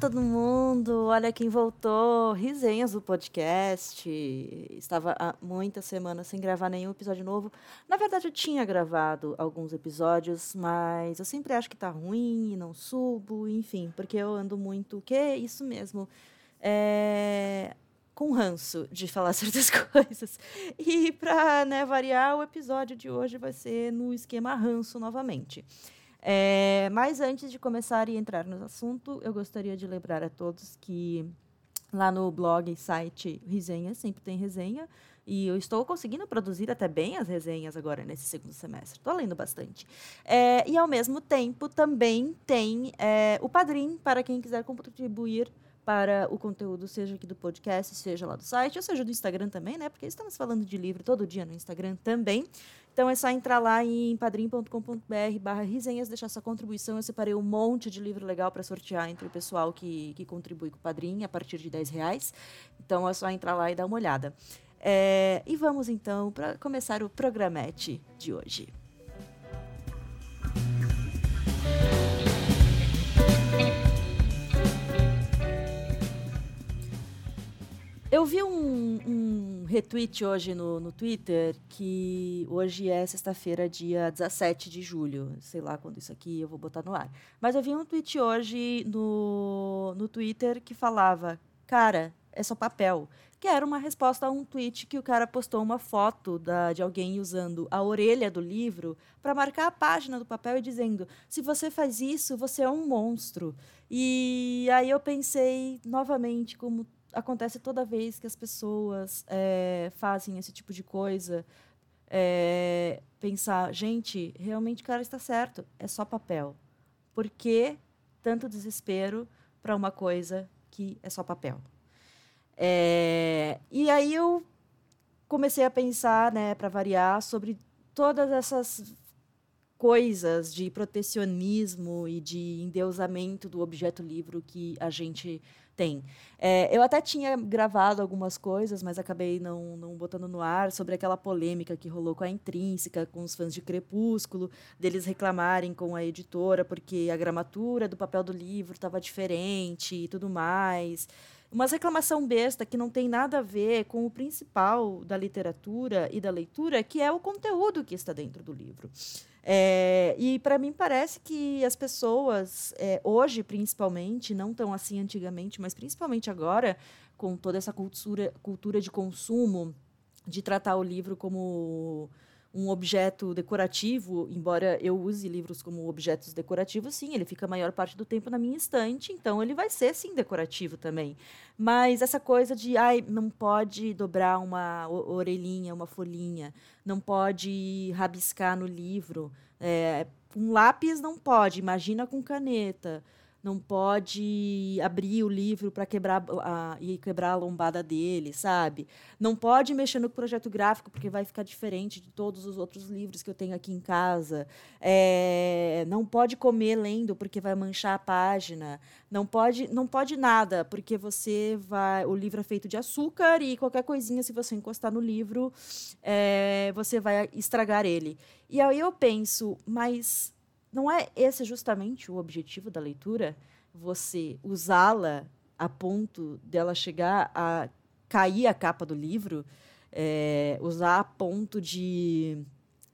Todo mundo! Olha quem voltou! Risenhas do podcast. Estava há muitas semanas sem gravar nenhum episódio novo. Na verdade, eu tinha gravado alguns episódios, mas eu sempre acho que tá ruim e não subo, enfim, porque eu ando muito. Que é isso mesmo? É com ranço de falar certas coisas. E para né, variar, o episódio de hoje vai ser no esquema ranço novamente. É, mas antes de começar e entrar no assunto, eu gostaria de lembrar a todos que lá no blog e site Resenha sempre tem resenha. E eu estou conseguindo produzir até bem as resenhas agora nesse segundo semestre. Estou lendo bastante. É, e, ao mesmo tempo, também tem é, o Padrim, para quem quiser contribuir para o conteúdo, seja aqui do podcast, seja lá do site, ou seja do Instagram também, né? Porque estamos falando de livro todo dia no Instagram também. Então é só entrar lá em padrim.com.br barra resenhas, deixar sua contribuição. Eu separei um monte de livro legal para sortear entre o pessoal que, que contribui com o Padrim a partir de 10 reais. Então é só entrar lá e dar uma olhada. É, e vamos então para começar o programete de hoje. Eu vi um, um retweet hoje no, no Twitter que hoje é sexta-feira, dia 17 de julho. Sei lá quando isso aqui eu vou botar no ar. Mas eu vi um tweet hoje no, no Twitter que falava: Cara, é só papel. Que era uma resposta a um tweet que o cara postou uma foto da, de alguém usando a orelha do livro para marcar a página do papel e dizendo: se você faz isso, você é um monstro. E aí eu pensei novamente como acontece toda vez que as pessoas é, fazem esse tipo de coisa. É, pensar, gente, realmente o cara está certo, é só papel. Por que tanto desespero para uma coisa que é só papel? É, e aí eu comecei a pensar, né, para variar, sobre todas essas coisas de protecionismo e de endeusamento do objeto livro que a gente tem. É, eu até tinha gravado algumas coisas, mas acabei não, não botando no ar sobre aquela polêmica que rolou com a Intrínseca, com os fãs de Crepúsculo, deles reclamarem com a editora porque a gramatura do papel do livro estava diferente e tudo mais. Uma reclamação besta que não tem nada a ver com o principal da literatura e da leitura, que é o conteúdo que está dentro do livro. É, e para mim parece que as pessoas, é, hoje principalmente, não tão assim antigamente, mas principalmente agora, com toda essa cultura, cultura de consumo, de tratar o livro como um objeto decorativo, embora eu use livros como objetos decorativos, sim, ele fica a maior parte do tempo na minha estante, então ele vai ser, sim, decorativo também. Mas essa coisa de, ai, não pode dobrar uma orelhinha, uma folhinha, não pode rabiscar no livro, é, um lápis não pode, imagina com caneta não pode abrir o livro para quebrar a, e quebrar a lombada dele, sabe? Não pode mexer no projeto gráfico porque vai ficar diferente de todos os outros livros que eu tenho aqui em casa. É, não pode comer lendo porque vai manchar a página. Não pode, não pode nada porque você vai, o livro é feito de açúcar e qualquer coisinha se você encostar no livro, é, você vai estragar ele. E aí eu penso, mas não é esse justamente o objetivo da leitura? Você usá-la a ponto dela chegar a cair a capa do livro, é, usar a ponto de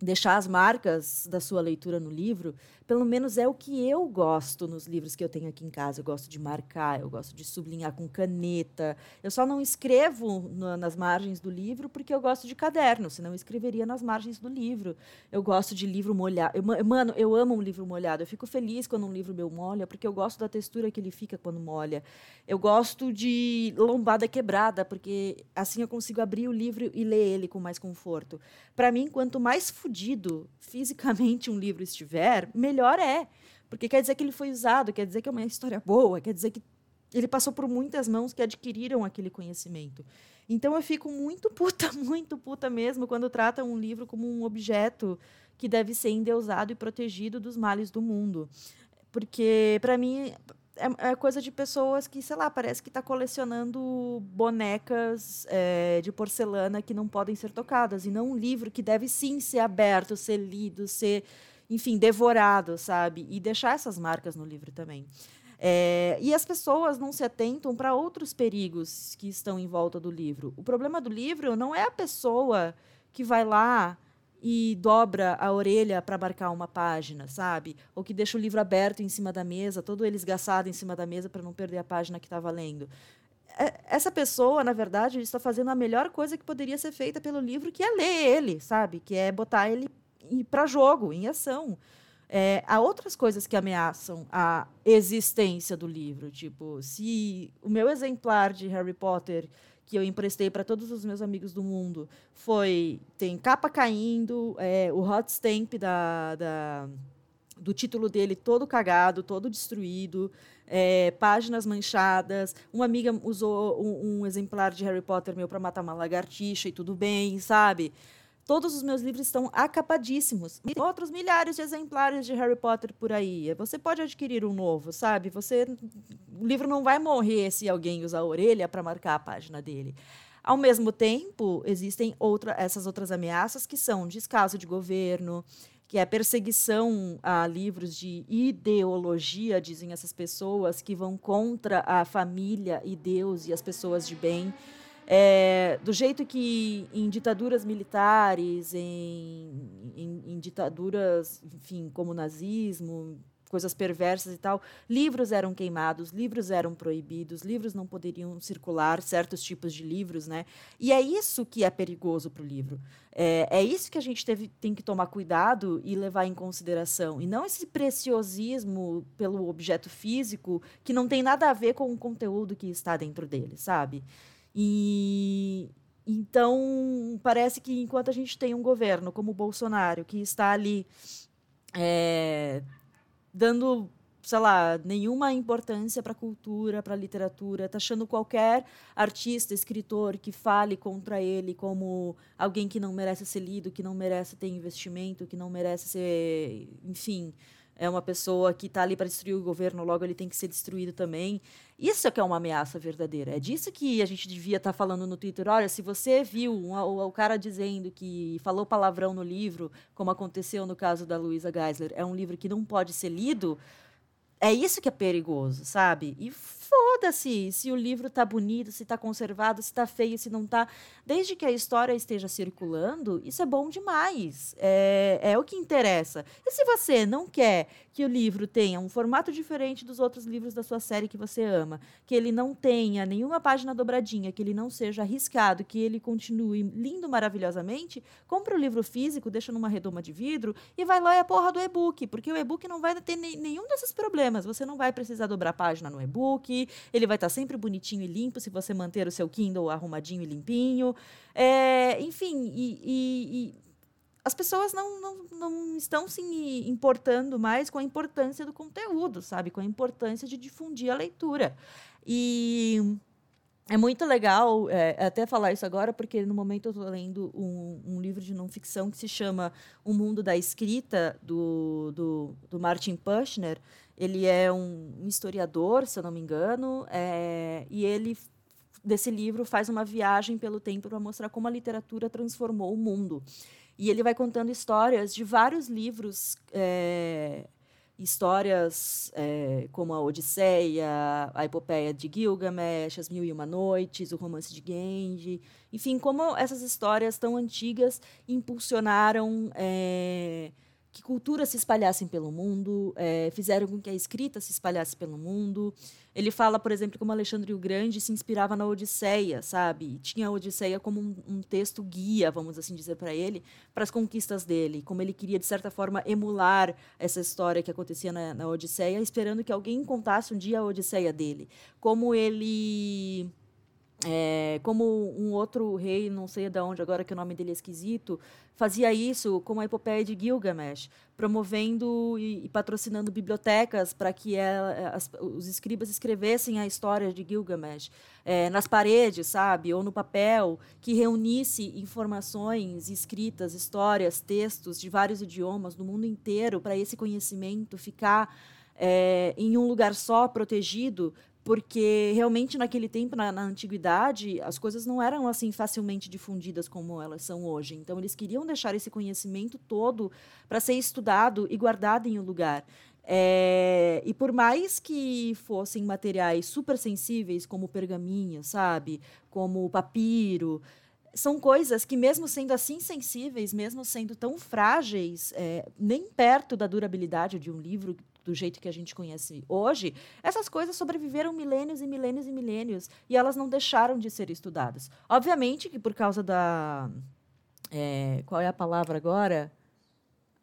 deixar as marcas da sua leitura no livro, pelo menos é o que eu gosto nos livros que eu tenho aqui em casa. Eu gosto de marcar, eu gosto de sublinhar com caneta. Eu só não escrevo no, nas margens do livro porque eu gosto de caderno, senão eu escreveria nas margens do livro. Eu gosto de livro molhado. Eu, mano, eu amo um livro molhado. Eu fico feliz quando um livro meu molha, porque eu gosto da textura que ele fica quando molha. Eu gosto de lombada quebrada, porque assim eu consigo abrir o livro e ler ele com mais conforto. Para mim, quanto mais fudido fisicamente um livro estiver, melhor melhor é. Porque quer dizer que ele foi usado, quer dizer que é uma história boa, quer dizer que ele passou por muitas mãos que adquiriram aquele conhecimento. Então eu fico muito puta, muito puta mesmo quando tratam um livro como um objeto que deve ser endeusado e protegido dos males do mundo. Porque, para mim, é, é, coisa de pessoas que, sei lá, parece que está colecionando bonecas é, de porcelana que não podem ser tocadas, e não um livro que deve sim ser aberto, ser lido, ser enfim, devorado, sabe? E deixar essas marcas no livro também. É, e as pessoas não se atentam para outros perigos que estão em volta do livro. O problema do livro não é a pessoa que vai lá e dobra a orelha para marcar uma página, sabe? Ou que deixa o livro aberto em cima da mesa, todo ele esgaçado em cima da mesa para não perder a página que estava lendo. É, essa pessoa, na verdade, está fazendo a melhor coisa que poderia ser feita pelo livro, que é ler ele, sabe? Que é botar ele para jogo, em ação. É, há outras coisas que ameaçam a existência do livro, tipo, se o meu exemplar de Harry Potter que eu emprestei para todos os meus amigos do mundo foi tem capa caindo, é, o hot stamp da, da, do título dele todo cagado, todo destruído, é, páginas manchadas. Uma amiga usou um, um exemplar de Harry Potter meu para matar uma lagartixa e tudo bem, sabe? Todos os meus livros estão acapadíssimos. E outros milhares de exemplares de Harry Potter por aí. Você pode adquirir um novo, sabe? Você, o livro não vai morrer se alguém usar a orelha para marcar a página dele. Ao mesmo tempo, existem outra, essas outras ameaças que são descaso de governo, que é perseguição a livros de ideologia, dizem essas pessoas, que vão contra a família e Deus e as pessoas de bem. É, do jeito que em ditaduras militares, em, em, em, ditaduras, enfim, como o nazismo, coisas perversas e tal, livros eram queimados, livros eram proibidos, livros não poderiam circular, certos tipos de livros, né? E é isso que é perigoso para o livro. É, é isso que a gente teve, tem que tomar cuidado e levar em consideração. E não esse preciosismo pelo objeto físico que não tem nada a ver com o conteúdo que está dentro dele, sabe? E então parece que enquanto a gente tem um governo como o Bolsonaro que está ali é, dando sei lá, nenhuma importância para a cultura, para a literatura, taxando qualquer artista, escritor que fale contra ele como alguém que não merece ser lido, que não merece ter investimento, que não merece ser, enfim, é uma pessoa que está ali para destruir o governo, logo ele tem que ser destruído também. Isso é que é uma ameaça verdadeira. É disso que a gente devia estar tá falando no Twitter. Olha, se você viu um, o, o, cara dizendo que falou palavrão no livro, como aconteceu no caso da Luisa Geisler, é um livro que não pode ser lido, é isso que é perigoso, sabe? E foda-se se o livro tá bonito, se tá conservado, se tá feio, se não tá. Desde que a história esteja circulando, isso é bom demais. É, é o que interessa. E se você não quer que o livro tenha um formato diferente dos outros livros da sua série que você ama, que ele não tenha nenhuma página dobradinha, que ele não seja arriscado, que ele continue lindo maravilhosamente, compra o livro físico, deixa numa redoma de vidro e vai lá e a porra do e-book, porque o e-book não vai ter nenhum desses problemas. Você não vai precisar dobrar página no e-book, ele vai estar sempre bonitinho e limpo se você manter o seu Kindle arrumadinho e limpinho. É, enfim, e, e, e as pessoas não, não, não estão se importando mais com a importância do conteúdo, sabe? Com a importância de difundir a leitura. E é muito legal é, até falar isso agora, porque no momento eu estou lendo um, um, livro de não ficção que se chama O Mundo da Escrita, do, do, do Martin Pushner. Ele é um historiador, se eu não me engano, é, e ele desse livro faz uma viagem pelo tempo para mostrar como a literatura transformou o mundo. E ele vai contando histórias de vários livros, é, histórias é, como a Odisseia, a Epopeia de Gilgamesh, As Mil e Uma Noites, o Romance de Genji, enfim, como essas histórias tão antigas impulsionaram é, que culturas se espalhassem pelo mundo, é, fizeram com que a escrita se espalhasse pelo mundo. Ele fala, por exemplo, como Alexandre o Grande se inspirava na Odisseia, sabe? Tinha a Odisseia como um, um texto guia, vamos assim dizer para ele, para as conquistas dele. Como ele queria, de certa forma, emular essa história que acontecia na, na Odisseia, esperando que alguém contasse um dia a Odisseia dele. Como ele é, como um outro rei, não sei de onde agora que o nome dele é esquisito, fazia isso com a epopeia de Gilgamesh, promovendo e, e patrocinando bibliotecas para que ela, as, os escribas escrevessem a história de Gilgamesh é, nas paredes, sabe, ou no papel, que reunisse informações escritas, histórias, textos de vários idiomas do mundo inteiro para esse conhecimento ficar é, em um lugar só, protegido, porque realmente naquele tempo, na, na, antiguidade, as coisas não eram assim facilmente difundidas como elas são hoje. Então, eles queriam deixar esse conhecimento todo para ser estudado e guardado em um lugar. É, e por mais que fossem materiais super sensíveis, como pergaminho, sabe? Como papiro, são coisas que, mesmo sendo assim sensíveis, mesmo sendo tão frágeis, é, nem perto da durabilidade de um livro do jeito que a gente conhece hoje, essas coisas sobreviveram milênios e milênios e milênios e elas não deixaram de ser estudadas. Obviamente que por causa da. É, qual é a palavra agora?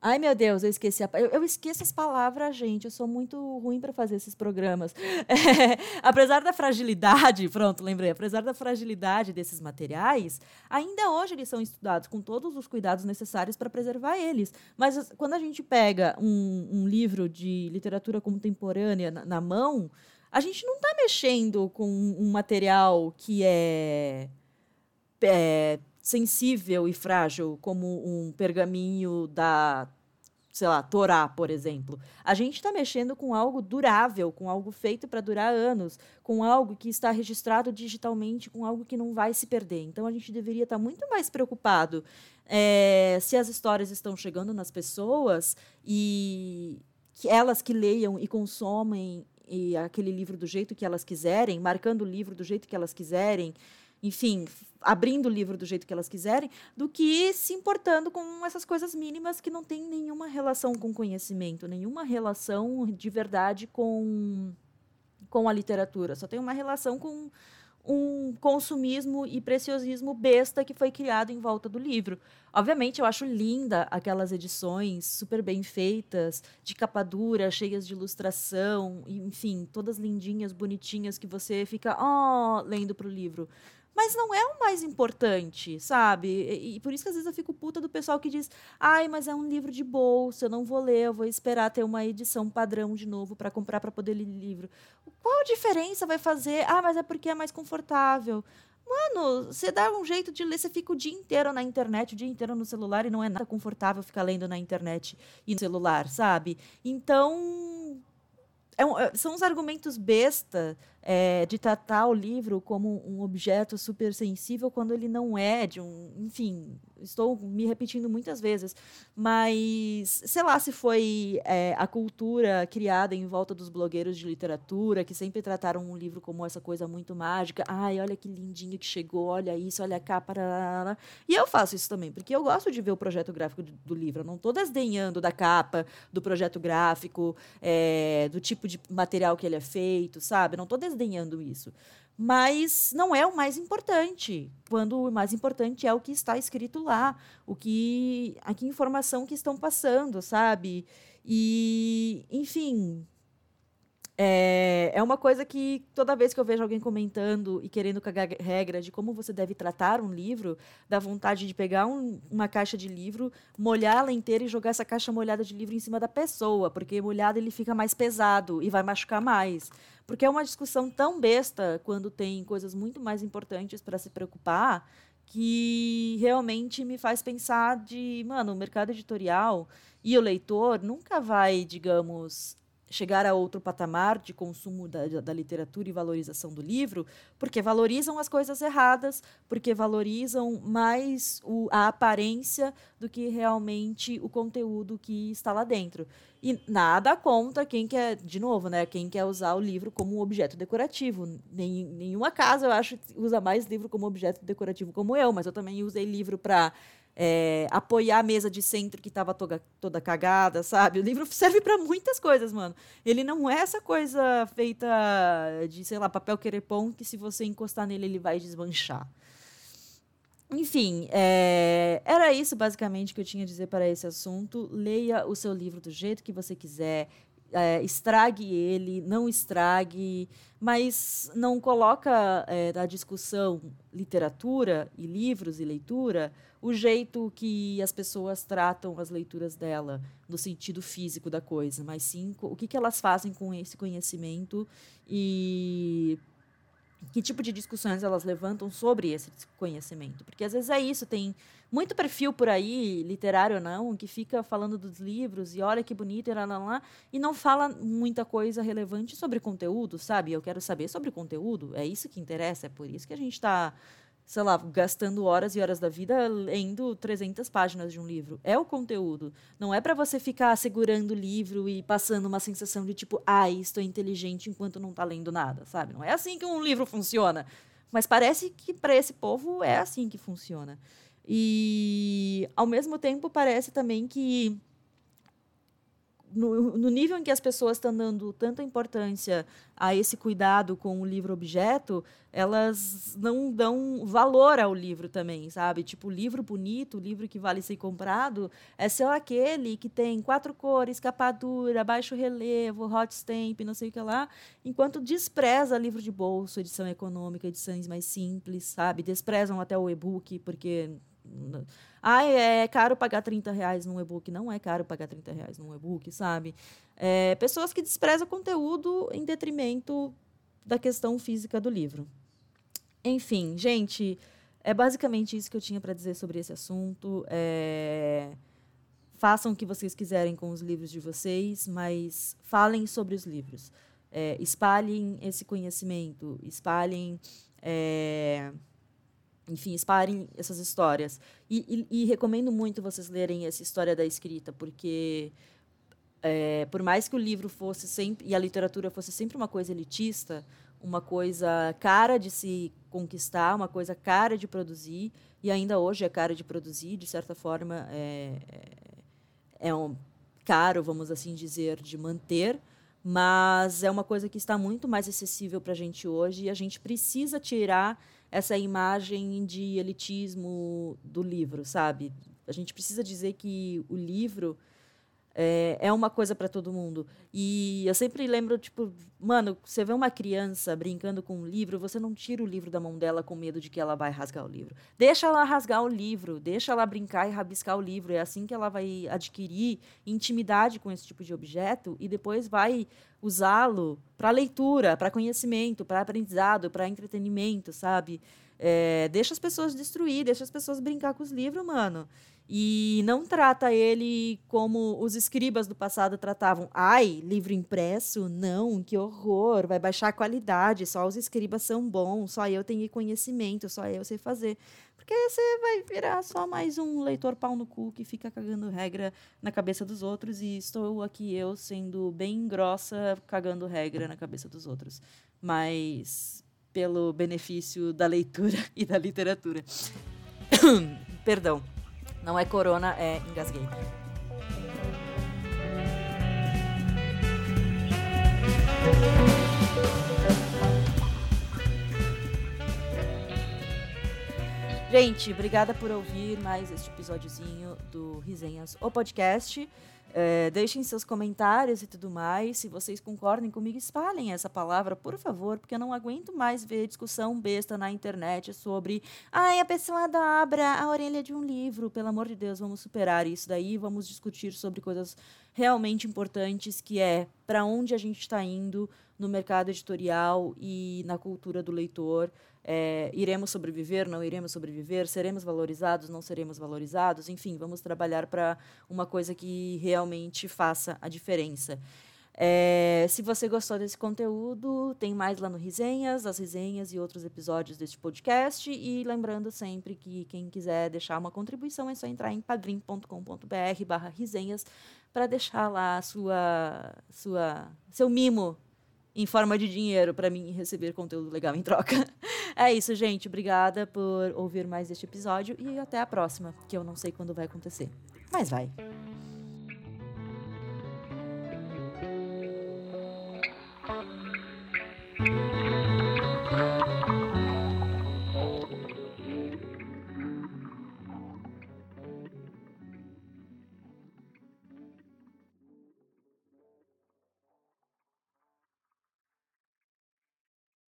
Ai, meu Deus, eu esqueci. A... Eu, eu, esqueço as palavras, gente. Eu sou muito ruim para fazer esses programas. É, apesar da fragilidade, pronto, lembrei. Apesar da fragilidade desses materiais, ainda hoje eles são estudados com todos os cuidados necessários para preservar eles. Mas quando a gente pega um, um livro de literatura contemporânea na, na mão, a gente não está mexendo com um material que é, é sensível e frágil como um pergaminho da, sei lá, Torá, por exemplo. A gente está mexendo com algo durável, com algo feito para durar anos, com algo que está registrado digitalmente, com algo que não vai se perder. Então a gente deveria estar tá muito mais preocupado é, se as histórias estão chegando nas pessoas e que elas que leiam e consomem e aquele livro do jeito que elas quiserem, marcando o livro do jeito que elas quiserem enfim, abrindo o livro do jeito que elas quiserem, do que se importando com essas coisas mínimas que não têm nenhuma relação com conhecimento, nenhuma relação de verdade com, com a literatura. Só tem uma relação com um consumismo e preciosismo besta que foi criado em volta do livro. Obviamente, eu acho linda aquelas edições super bem feitas, de capa dura, cheias de ilustração, enfim, todas lindinhas, bonitinhas, que você fica, oh, lendo para o livro mas não é o mais importante, sabe? E, e, por isso que às vezes eu fico puta do pessoal que diz: ai, mas é um livro de bolsa, eu não vou ler, eu vou esperar ter uma edição padrão de novo para comprar para poder ler livro. Qual diferença vai fazer? Ah, mas é porque é mais confortável. Mano, você dá um jeito de ler, você fica o dia inteiro na internet, o dia inteiro no celular e não é nada confortável ficar lendo na internet e no celular, sabe? Então, é um, é, são os argumentos besta é, de tratar o livro como um objeto super sensível quando ele não é de um, enfim, estou me repetindo muitas vezes, mas sei lá se foi é, a cultura criada em volta dos blogueiros de literatura que sempre trataram um livro como essa coisa muito mágica. Ai, olha que lindinho que chegou, olha isso, olha cá, para e eu faço isso também porque eu gosto de ver o projeto gráfico do, do livro. Eu não estou desdenhando da capa, do projeto gráfico, é, do tipo de material que ele é feito, sabe? Não estou desdenhando isso mas não é o mais importante. Quando o mais importante é o que está escrito lá, o que a que informação que estão passando, sabe? E, enfim, é, é uma coisa que toda vez que eu vejo alguém comentando e querendo cagar regra de como você deve tratar um livro, dá vontade de pegar um, uma caixa de livro, molhá-la inteira e jogar essa caixa molhada de livro em cima da pessoa, porque molhado ele fica mais pesado e vai machucar mais. Porque é uma discussão tão besta quando tem coisas muito mais importantes para se preocupar que realmente me faz pensar de, mano, o mercado editorial e o leitor nunca vai, digamos, chegar a outro patamar de consumo da, da literatura e valorização do livro, porque valorizam as coisas erradas, porque valorizam mais o, a aparência do que realmente o conteúdo que está lá dentro. E nada contra quem quer, de novo, né, quem quer usar o livro como um objeto decorativo. Nem, nenhuma casa, eu acho, usa mais livro como objeto decorativo como eu, mas eu também usei livro para é, apoiar a mesa de centro que estava toda, toda cagada, sabe? O livro serve para muitas coisas, mano. Ele não é essa coisa feita de, sei lá, papel querepom que se você encostar nele ele vai desmanchar. Enfim, é, era isso basicamente que eu tinha a dizer para esse assunto. Leia o seu livro do jeito que você quiser, é, estrague ele, não estrague, mas não coloca é, na discussão literatura e livros e leitura o jeito que as pessoas tratam as leituras dela, no sentido físico da coisa, mas sim o que, que elas fazem com esse conhecimento e que tipo de discussões elas levantam sobre esse conhecimento. Porque às vezes é isso, tem muito perfil por aí, literário ou não, que fica falando dos livros e olha que bonito e lá, lá, lá, e não fala muita coisa relevante sobre conteúdo, sabe? Eu quero saber sobre conteúdo, é isso que interessa, é por isso que a gente está sei lá, gastando horas e horas da vida lendo 300 páginas de um livro. É o conteúdo. Não é para você ficar segurando o livro e passando uma sensação de tipo, ai, ah, estou inteligente enquanto não está lendo nada, sabe? Não é assim que um livro funciona. Mas parece que para esse povo é assim que funciona. E ao mesmo tempo parece também que no, no, nível em que as pessoas estão dando tanta importância a esse cuidado com o livro objeto, elas não dão valor ao livro também, sabe? Tipo, livro bonito, livro que vale ser comprado, é só aquele que tem quatro cores, capa dura, baixo relevo, hot stamp, não sei o que lá, enquanto despreza livro de bolso, edição econômica, edições mais simples, sabe? Desprezam até o e-book, porque ah, é caro pagar 30 reais num e-book. Não é caro pagar 30 reais num e-book, sabe? É, pessoas que desprezam conteúdo em detrimento da questão física do livro. Enfim, gente, é basicamente isso que eu tinha para dizer sobre esse assunto. É... Façam o que vocês quiserem com os livros de vocês, mas falem sobre os livros. É, espalhem esse conhecimento, espalhem. É enfim, espalhem essas histórias. E, e, e, recomendo muito vocês lerem essa história da escrita, porque é, por mais que o livro fosse sempre e a literatura fosse sempre uma coisa elitista, uma coisa cara de se conquistar, uma coisa cara de produzir, e ainda hoje é cara de produzir, de certa forma é, é, é um caro, vamos assim dizer, de manter, mas é uma coisa que está muito mais acessível para a gente hoje e a gente precisa tirar essa imagem de elitismo do livro, sabe? A gente precisa dizer que o livro é, é uma coisa para todo mundo. E eu sempre lembro, tipo, mano, você vê uma criança brincando com um livro, você não tira o livro da mão dela com medo de que ela vai rasgar o livro. Deixa ela rasgar o livro, deixa ela brincar e rabiscar o livro. É assim que ela vai adquirir intimidade com esse tipo de objeto e depois vai usá-lo para leitura, para conhecimento, para aprendizado, para entretenimento, sabe? É, deixa as pessoas destruir, deixa as pessoas brincar com os livros, mano. E não trata ele como os escribas do passado tratavam. Ai, livro impresso? Não, que horror, vai baixar a qualidade, só os escribas são bons, só eu tenho conhecimento, só eu sei fazer. Porque você vai virar só mais um leitor pau no cu que fica cagando regra na cabeça dos outros e estou aqui eu sendo bem grossa cagando regra na cabeça dos outros. Mas pelo benefício da leitura e da literatura. Perdão. Não é corona, é engasguei. Gente, obrigada por ouvir mais este episódiozinho do Risenhas, o podcast. É, deixem seus comentários e tudo mais. Se vocês concordem comigo, espalhem essa palavra, por favor, porque eu não aguento mais ver discussão besta na internet sobre ai, a pessoa dobra a orelha de um livro. Pelo amor de Deus, vamos superar isso daí, vamos discutir sobre coisas realmente importantes, que é para onde a gente está indo no mercado editorial e na cultura do leitor. É, iremos sobreviver, não iremos sobreviver, seremos valorizados, não seremos valorizados, enfim, vamos trabalhar para uma coisa que realmente faça a diferença. É, se você gostou desse conteúdo, tem mais lá no Risenhas, as resenhas e outros episódios deste podcast. E lembrando sempre que quem quiser deixar uma contribuição é só entrar em padrim.com.br barra resenhas para deixar lá sua, sua, seu mimo em forma de dinheiro para mim receber conteúdo legal em troca. É isso, gente. Obrigada por ouvir mais este episódio e até a próxima, que eu não sei quando vai acontecer. Mas vai. thank